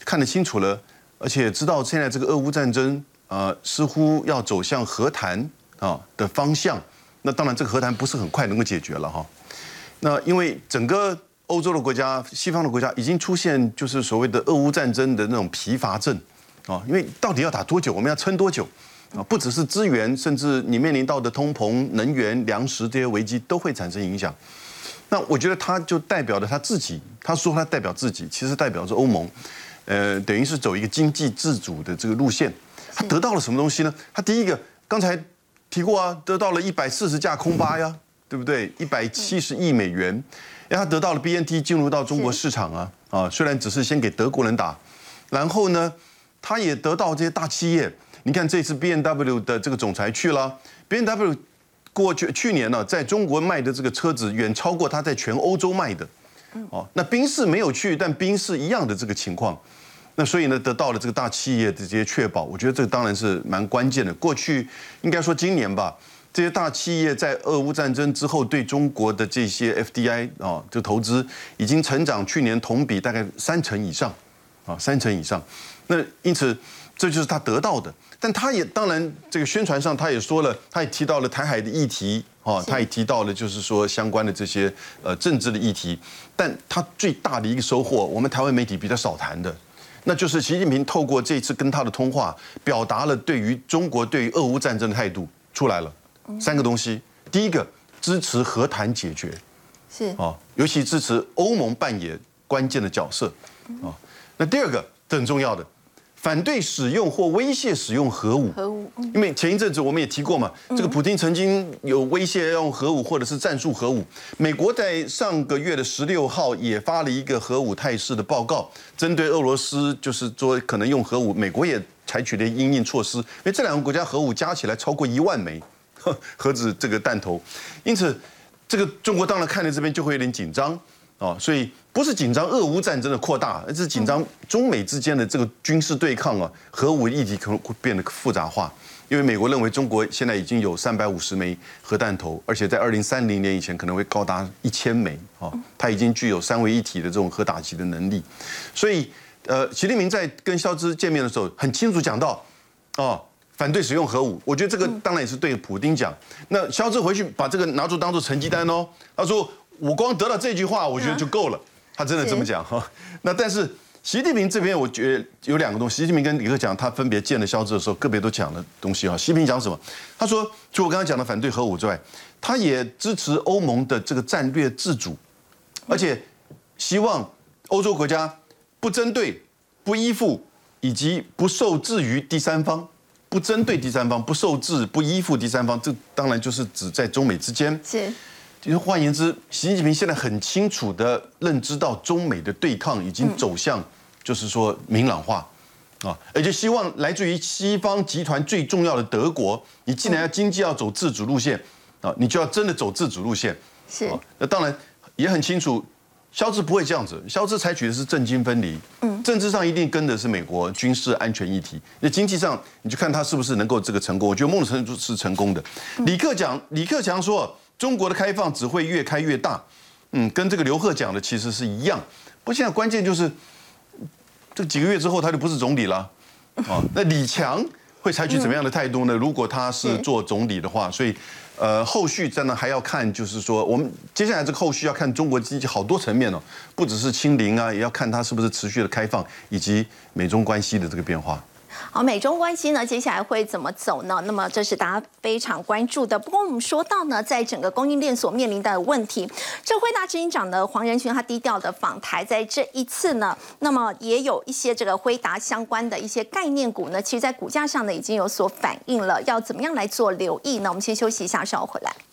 看得清楚了，而且知道现在这个俄乌战争，呃，似乎要走向和谈啊的方向。那当然，这个和谈不是很快能够解决了哈。那因为整个欧洲的国家、西方的国家已经出现就是所谓的俄乌战争的那种疲乏症。啊，因为到底要打多久？我们要撑多久？啊，不只是资源，甚至你面临到的通膨、能源、粮食这些危机都会产生影响。那我觉得他就代表了他自己，他说他代表自己，其实代表着欧盟，呃，等于是走一个经济自主的这个路线。他得到了什么东西呢？他第一个刚才提过啊，得到了一百四十架空巴呀，对不对？一百七十亿美元，让他得到了 BNT 进入到中国市场啊啊，虽然只是先给德国人打，然后呢？他也得到这些大企业，你看这次 B N W 的这个总裁去了，B N W 过去去年呢，在中国卖的这个车子远超过他在全欧洲卖的，哦，那宾士没有去，但宾士一样的这个情况，那所以呢，得到了这个大企业的这些确保，我觉得这当然是蛮关键的。过去应该说今年吧，这些大企业在俄乌战争之后对中国的这些 F D I 啊，这投资已经成长，去年同比大概三成以上，啊，三成以上。那因此，这就是他得到的。但他也当然，这个宣传上他也说了，他也提到了台海的议题，哦，他也提到了就是说相关的这些呃政治的议题。但他最大的一个收获，我们台湾媒体比较少谈的，那就是习近平透过这次跟他的通话，表达了对于中国对于俄乌战争的态度出来了。三个东西，第一个支持和谈解决，是哦，尤其支持欧盟扮演关键的角色，啊，那第二个这很重要的。反对使用或威胁使用核武，核武，因为前一阵子我们也提过嘛，这个普京曾经有威胁要用核武或者是战术核武。美国在上个月的十六号也发了一个核武态势的报告，针对俄罗斯就是说可能用核武，美国也采取了应应措施，因为这两个国家核武加起来超过一万枚 核子这个弹头，因此这个中国当然看了这边就会有点紧张。哦，所以不是紧张俄乌战争的扩大，而是紧张中美之间的这个军事对抗啊，核武议题可能会变得复杂化。因为美国认为中国现在已经有三百五十枚核弹头，而且在二零三零年以前可能会高达一千枚。哦，它已经具有三位一体的这种核打击的能力。所以，呃，习近平在跟肖兹见面的时候，很清楚讲到，哦，反对使用核武。我觉得这个当然也是对普京讲。那肖兹回去把这个拿出当做成绩单哦，他说。我光得到这句话，我觉得就够了。他真的这么讲哈。那但是习近平这边我觉得有两个东西，习近平跟李克强他分别见了肖志的时候，个别都讲了东西哈。习近平讲什么？他说，就我刚刚讲的反对核武之外，他也支持欧盟的这个战略自主，而且希望欧洲国家不针对、不依附以及不受制于第三方，不针对第三方、不受制、不依附第三方。这当然就是指在中美之间。是。就是换言之，习近平现在很清楚的认知到中美的对抗已经走向。就是说明朗化，啊，而且希望来自于西方集团最重要的德国，你既然要经济要走自主路线，啊，你就要真的走自主路线。是，那当然也很清楚，肖志不会这样子，肖志采取的是政经分离，嗯，政治上一定跟的是美国军事安全议题，那经济上你就看他是不是能够这个成功。我觉得孟程是成功的。李克讲，李克强说中国的开放只会越开越大，嗯，跟这个刘鹤讲的其实是一样。不过现在关键就是。这几个月之后，他就不是总理了，啊，那李强会采取怎么样的态度呢？如果他是做总理的话，所以，呃，后续真的还要看，就是说，我们接下来这个后续要看中国经济好多层面哦，不只是清零啊，也要看它是不是持续的开放，以及美中关系的这个变化。好，美中关系呢，接下来会怎么走呢？那么这是大家非常关注的。不过我们说到呢，在整个供应链所面临的问题，这辉达执行长呢黄仁勋他低调的访台，在这一次呢，那么也有一些这个辉达相关的一些概念股呢，其实在股价上呢已经有所反应了。要怎么样来做留意呢？我们先休息一下，稍后回来。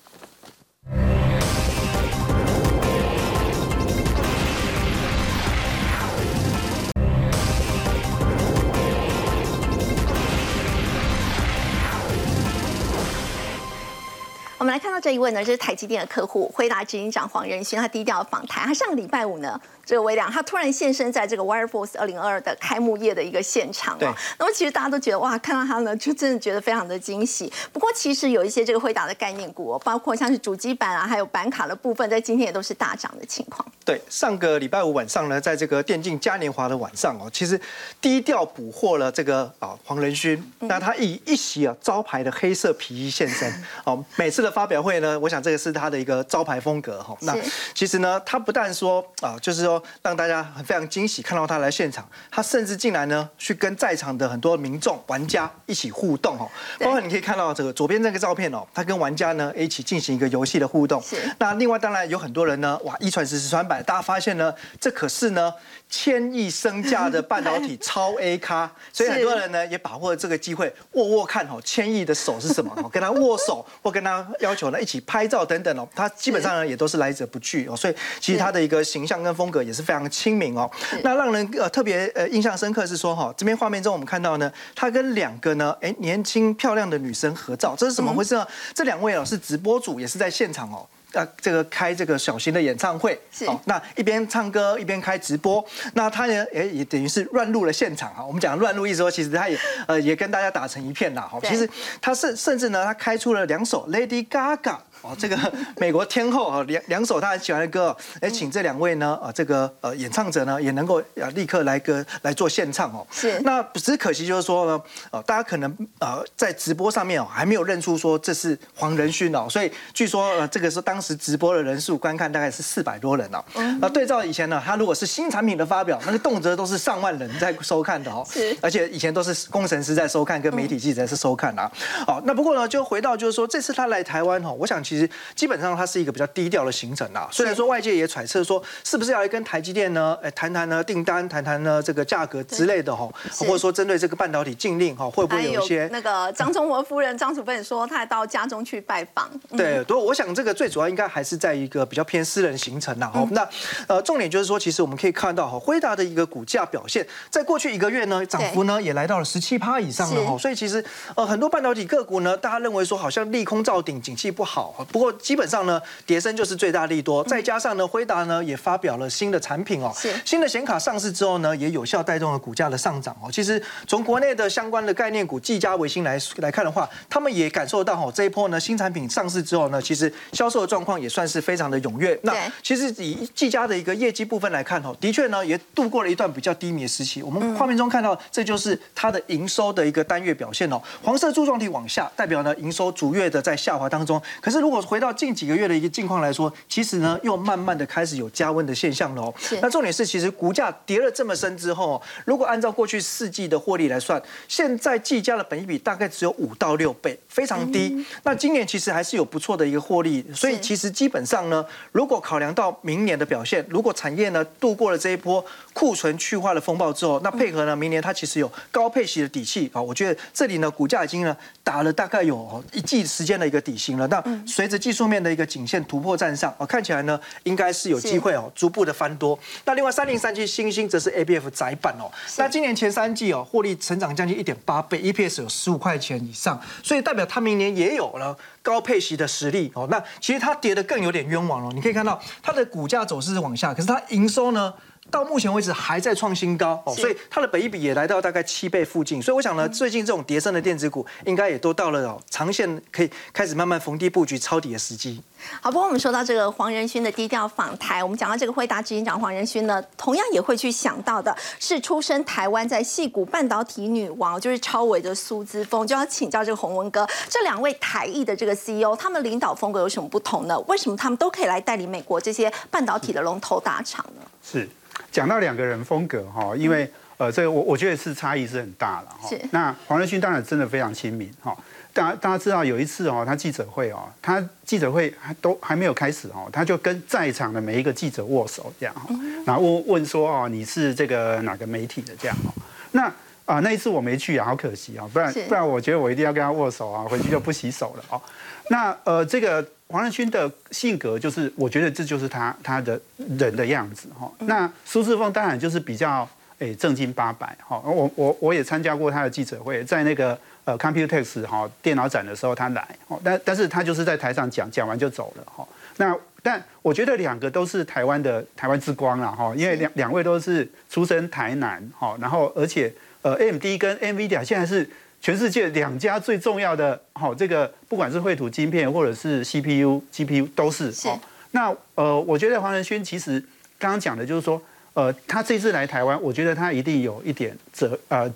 我们来看到这一位呢，就是台积电的客户，辉达执行长黄仁勋，他低调访谈。他上个礼拜五呢。这个微量，他突然现身在这个 WireForce 二零二二的开幕夜的一个现场哦。那么其实大家都觉得哇，看到他呢，就真的觉得非常的惊喜。不过其实有一些这个辉达的概念股，包括像是主机板啊，还有板卡的部分，在今天也都是大涨的情况。对，上个礼拜五晚上呢，在这个电竞嘉年华的晚上哦，其实低调捕获了这个啊黄仁勋。那他以一袭啊招牌的黑色皮衣现身哦。每次的发表会呢，我想这个是他的一个招牌风格哈。那其实呢，他不但说啊，就是说。让大家很非常惊喜，看到他来现场，他甚至进来呢，去跟在场的很多民众、玩家一起互动哈。包括你可以看到这个左边这个照片哦，他跟玩家呢一起进行一个游戏的互动。那另外当然有很多人呢，哇，一传十，十传百，大家发现呢，这可是呢。千亿身价的半导体超 A 咖，所以很多人呢也把握这个机会握握看哦，千亿的手是什么哦，跟他握手或跟他要求呢一起拍照等等哦，他基本上呢也都是来者不拒哦，所以其实他的一个形象跟风格也是非常亲民哦。那让人呃特别呃印象深刻是说哈，这边画面中我们看到呢，他跟两个呢哎年轻漂亮的女生合照，这是怎么回事呢？这两位哦是直播主，也是在现场哦。啊，这个开这个小型的演唱会，哦，那一边唱歌一边开直播，那他呢，哎，也等于是乱入了现场哈。我们讲乱入意思说，其实他也呃也跟大家打成一片啦。哈，其实他甚甚至呢，他开出了两首 Lady Gaga。哦，这个 美国天后啊，两两首他很喜欢的歌，哎，请这两位呢，啊，这个呃演唱者呢，也能够啊立刻来歌来做现唱哦。是。那只是可惜就是说呢，呃，大家可能呃在直播上面哦还没有认出说这是黄仁勋哦，所以据说呃这个是当时直播的人数观看大概是四百多人哦。嗯。那对照以前呢，他如果是新产品的发表，那个动辄都是上万人在收看的哦。是。而且以前都是工程师在收看，跟媒体记者是收看啊。哦，那不过呢，就回到就是说这次他来台湾哦，我想其实基本上。它是一个比较低调的行程啊，虽然说外界也揣测说，是不是要来跟台积电呢，哎谈谈呢订单，谈谈呢这个价格之类的哈，或者说针对这个半导体禁令哈，会不会有一些那个张忠谋夫人张楚芬说，她到家中去拜访。对，不过我想这个最主要应该还是在一个比较偏私人行程呐。哈，那呃重点就是说，其实我们可以看到哈，辉达的一个股价表现，在过去一个月呢，涨幅呢也来到了十七趴以上了哈，所以其实呃很多半导体个股呢，大家认为说好像利空照顶，景气不好，不过基本上。呢，叠升就是最大利多，再加上呢，辉达呢也发表了新的产品哦，新的显卡上市之后呢，也有效带动了股价的上涨哦。其实从国内的相关的概念股，技嘉、维新来来看的话，他们也感受到哈，这一波呢新产品上市之后呢，其实销售的状况也算是非常的踊跃。那其实以技嘉的一个业绩部分来看哦，的确呢也度过了一段比较低迷的时期。我们画面中看到，这就是它的营收的一个单月表现哦，黄色柱状体往下代表呢营收逐月的在下滑当中。可是如果回到近几个月的一个境况来说，其实呢又慢慢的开始有加温的现象了哦。那重点是，其实股价跌了这么深之后，如果按照过去四季的获利来算，现在技嘉的本益比大概只有五到六倍，非常低。那今年其实还是有不错的一个获利，所以其实基本上呢，如果考量到明年的表现，如果产业呢度过了这一波库存去化的风暴之后，那配合呢明年它其实有高配息的底气啊，我觉得这里呢股价已经呢打了大概有一季时间的一个底薪了。那随着技术面的一个颈线突破站上，哦看起来呢应该是有机会哦逐步的翻多。那另外三零三七星星则是 A B F 窄板哦，那今年前三季哦获利成长将近一点八倍，E P S 有十五块钱以上，所以代表它明年也有了高配息的实力哦。那其实它跌的更有点冤枉了，你可以看到它的股价走势是往下，可是它营收呢？到目前为止还在创新高哦，所以它的本益比也来到大概七倍附近，所以我想呢，最近这种叠升的电子股应该也都到了哦长线可以开始慢慢逢低布局抄底的时机。好，不过我们说到这个黄仁勋的低调访台，我们讲到这个惠达执行长黄仁勋呢，同样也会去想到的是出身台湾在戏谷半导体女王，就是超伟的苏姿峰，就要请教这个洪文哥，这两位台裔的这个 CEO，他们领导风格有什么不同呢？为什么他们都可以来带领美国这些半导体的龙头大厂呢？是。讲到两个人风格哈，因为呃，这个我我觉得是差异是很大了哈。那黄仁勋当然真的非常亲民哈。大家大家知道有一次哦，他记者会哦，他记者会还都还没有开始哦，他就跟在场的每一个记者握手这样哈，然后问问说哦，你是这个哪个媒体的这样哈。那啊那一次我没去啊，好可惜啊，不然不然我觉得我一定要跟他握手啊，回去就不洗手了哦。那呃这个。黄仁勋的性格就是，我觉得这就是他他的人的样子哈。那苏志峰当然就是比较诶正经八百哈。我我我也参加过他的记者会，在那个呃 Computex 哈电脑展的时候他来哦，但但是他就是在台上讲讲完就走了哈。那但我觉得两个都是台湾的台湾之光了哈，因为两两位都是出身台南哈，然后而且呃 AMD 跟 NVIDIA 现在是。全世界两家最重要的，好，这个不管是绘图晶片或者是 CPU、GPU 都是。是。那呃，我觉得黄仁勋其实刚刚讲的就是说，呃，他这次来台湾，我觉得他一定有一点责，呃，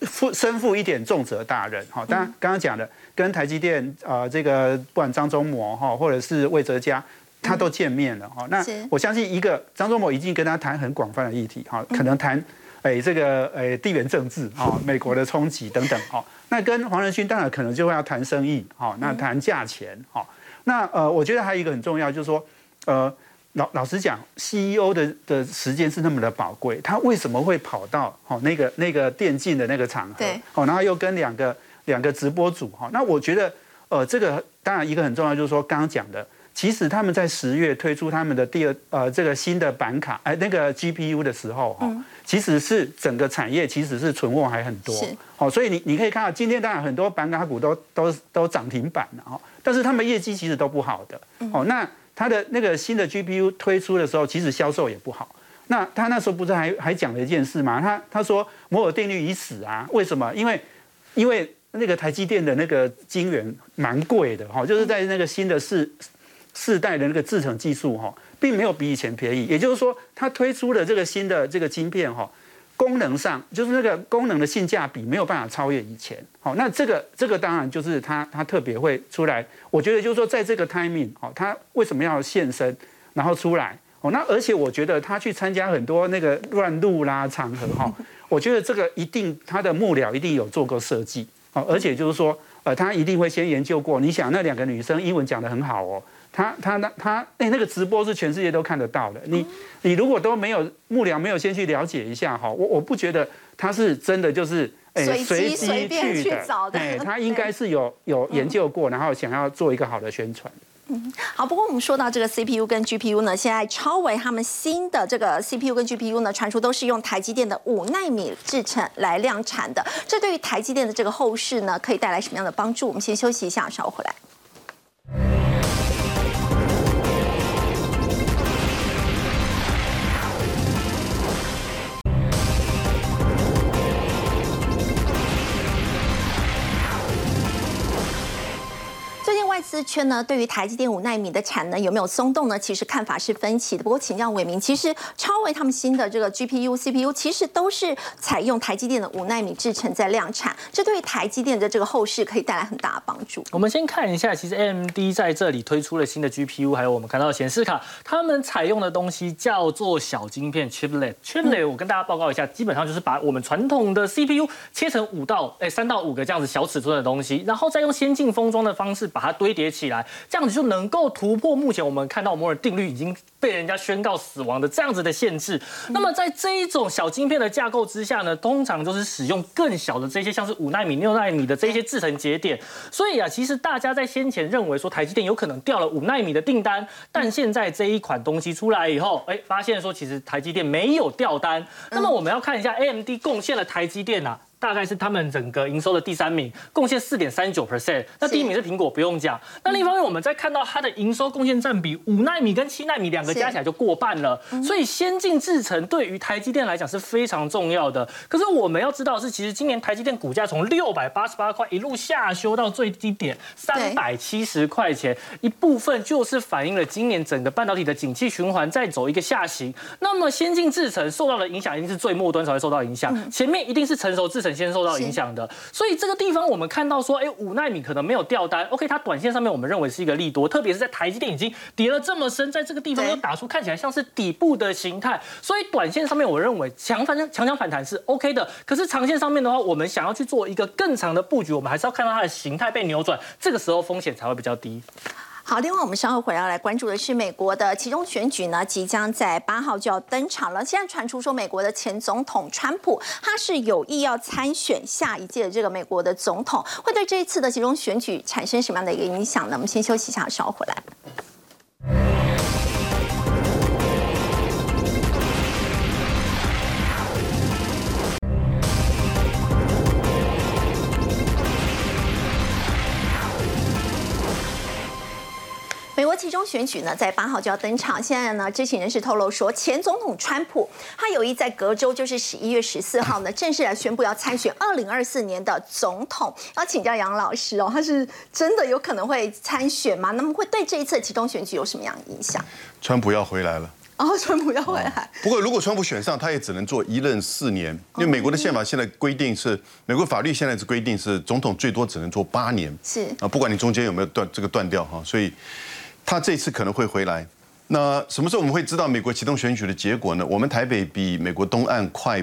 负身负一点重责大任。哈，当然刚刚讲的跟台积电啊，这个不管张忠谋哈，或者是魏哲嘉，他都见面了。哈，那我相信一个张忠谋已经跟他谈很广泛的议题。哈，可能谈。哎，这个哎，地缘政治啊，美国的冲击等等，哈，那跟黄仁勋当然可能就会要谈生意，哈，那谈价钱，哈，那呃，我觉得还有一个很重要，就是说，呃，老老实讲，CEO 的的时间是那么的宝贵，他为什么会跑到哦那个那个电竞的那个场合，哦，然后又跟两个两个直播组，哈，那我觉得，呃，这个当然一个很重要，就是说刚刚讲的。其实他们在十月推出他们的第二呃这个新的板卡哎那个 GPU 的时候哈，其实是整个产业其实是存货还很多，好，所以你你可以看到今天当然很多板卡股都都都涨停板了哈，但是他们业绩其实都不好的，哦，那他的那个新的 GPU 推出的时候，其实销售也不好。那他那时候不是还还讲了一件事吗？他他说摩尔定律已死啊？为什么？因为因为那个台积电的那个晶圆蛮贵的哈，就是在那个新的市。四代的那个制程技术哈，并没有比以前便宜。也就是说，它推出的这个新的这个晶片哈，功能上就是那个功能的性价比没有办法超越以前。好，那这个这个当然就是它它特别会出来。我觉得就是说，在这个 timing 哦，它为什么要现身，然后出来哦？那而且我觉得他去参加很多那个乱入啦场合哈，我觉得这个一定他的幕僚一定有做过设计哦，而且就是说呃，他一定会先研究过。你想那两个女生英文讲得很好哦。他他那他哎，那个直播是全世界都看得到的。你你如果都没有幕僚没有先去了解一下哈，我我不觉得他是真的就是哎随机去找的。哎，他应该是有有研究过，然后想要做一个好的宣传。嗯，好。不过我们说到这个 CPU 跟 GPU 呢，现在超维他们新的这个 CPU 跟 GPU 呢，传出都是用台积电的五纳米制程来量产的。这对于台积电的这个后市呢，可以带来什么样的帮助？我们先休息一下，稍后回来。资圈呢，对于台积电五纳米的产能有没有松动呢？其实看法是分歧的。不过请教伟明，其实超微他们新的这个 GPU、CPU 其实都是采用台积电的五纳米制程在量产，这对于台积电的这个后市可以带来很大的帮助。我们先看一下，其实 AMD 在这里推出了新的 GPU，还有我们看到显示卡，他们采用的东西叫做小晶片 Chiplet。Chiplet 我跟大家报告一下，基本上就是把我们传统的 CPU 切成五到哎三到五个这样子小尺寸的东西，然后再用先进封装的方式把它堆叠起来，这样子就能够突破目前我们看到摩尔定律已经被人家宣告死亡的这样子的限制。那么在这一种小晶片的架构之下呢，通常就是使用更小的这些像是五纳米、六纳米的这些制程节点。所以啊，其实大家在先前认为说台积电有可能掉了五纳米的订单，但现在这一款东西出来以后，哎，发现说其实台积电没有掉单。那么我们要看一下 AMD 贡献了台积电啊。大概是他们整个营收的第三名，贡献四点三九 percent。那第一名是苹果，不用讲。那另一方面，我们在看到它的营收贡献占比，五纳米跟七纳米两个加起来就过半了。所以先进制程对于台积电来讲是非常重要的。可是我们要知道是，其实今年台积电股价从六百八十八块一路下修到最低点三百七十块钱，一部分就是反映了今年整个半导体的景气循环在走一个下行。那么先进制程受到的影响一定是最末端才会受到影响，前面一定是成熟制程。先受到影响的，所以这个地方我们看到说，哎，五纳米可能没有掉单，OK，它短线上面我们认为是一个利多，特别是在台积电已经跌了这么深，在这个地方又打出看起来像是底部的形态，所以短线上面我认为强反强强反弹是 OK 的，可是长线上面的话，我们想要去做一个更长的布局，我们还是要看到它的形态被扭转，这个时候风险才会比较低。好，另外我们稍后回来来关注的是美国的其中选举呢，即将在八号就要登场了。现在传出说，美国的前总统川普他是有意要参选下一届的这个美国的总统，会对这一次的其中选举产生什么样的一个影响呢？我们先休息一下，稍后回来。美国其中选举呢，在八号就要登场。现在呢，知情人士透露说，前总统川普他有意在隔周，就是十一月十四号呢，正式来宣布要参选二零二四年的总统。要请教杨老师哦，他是真的有可能会参选吗？那么会对这一次其中选举有什么样的影响？川普要回来了。哦，川普要回来。不过，如果川普选上，他也只能做一任四年，因为美国的宪法现在规定是，美国法律现在是规定是总统最多只能做八年。是啊，不管你中间有没有断这个断掉哈，所以。他这次可能会回来，那什么时候我们会知道美国启动选举的结果呢？我们台北比美国东岸快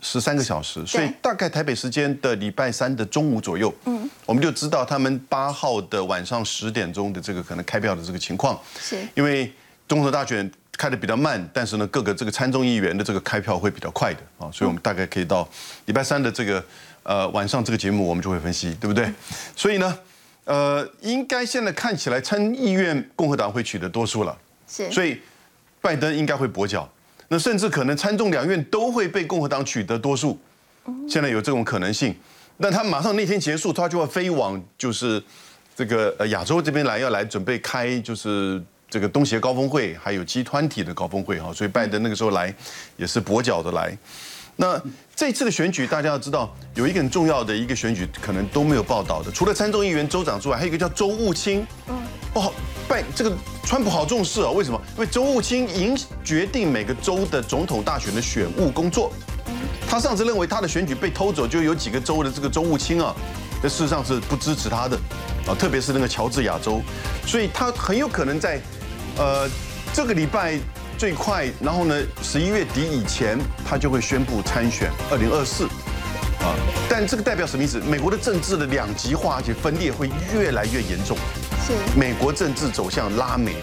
十三个小时，所以大概台北时间的礼拜三的中午左右，嗯，我们就知道他们八号的晚上十点钟的这个可能开票的这个情况。是，因为总统大选开的比较慢，但是呢，各个这个参众议员的这个开票会比较快的啊，所以我们大概可以到礼拜三的这个呃晚上这个节目，我们就会分析，对不对？所以呢。呃，应该现在看起来参议院共和党会取得多数了，是，所以拜登应该会跛脚，那甚至可能参众两院都会被共和党取得多数，现在有这种可能性。那他马上那天结束，他就要飞往就是这个呃亚洲这边来，要来准备开就是这个东协高峰会，还有集团体的高峰会哈，所以拜登那个时候来也是跛脚的来。那这次的选举，大家要知道，有一个很重要的一个选举，可能都没有报道的。除了参众议员、州长之外，还有一个叫周务卿。嗯，哦，拜这个川普好重视哦。为什么？因为周务卿影决定每个州的总统大选的选务工作。他上次认为他的选举被偷走，就有几个州的这个州务卿啊，这事实上是不支持他的啊，特别是那个乔治亚州，所以他很有可能在呃这个礼拜。最快，然后呢？十一月底以前，他就会宣布参选二零二四，啊！但这个代表什么意思？美国的政治的两极化而且分裂会越来越严重，是美国政治走向拉美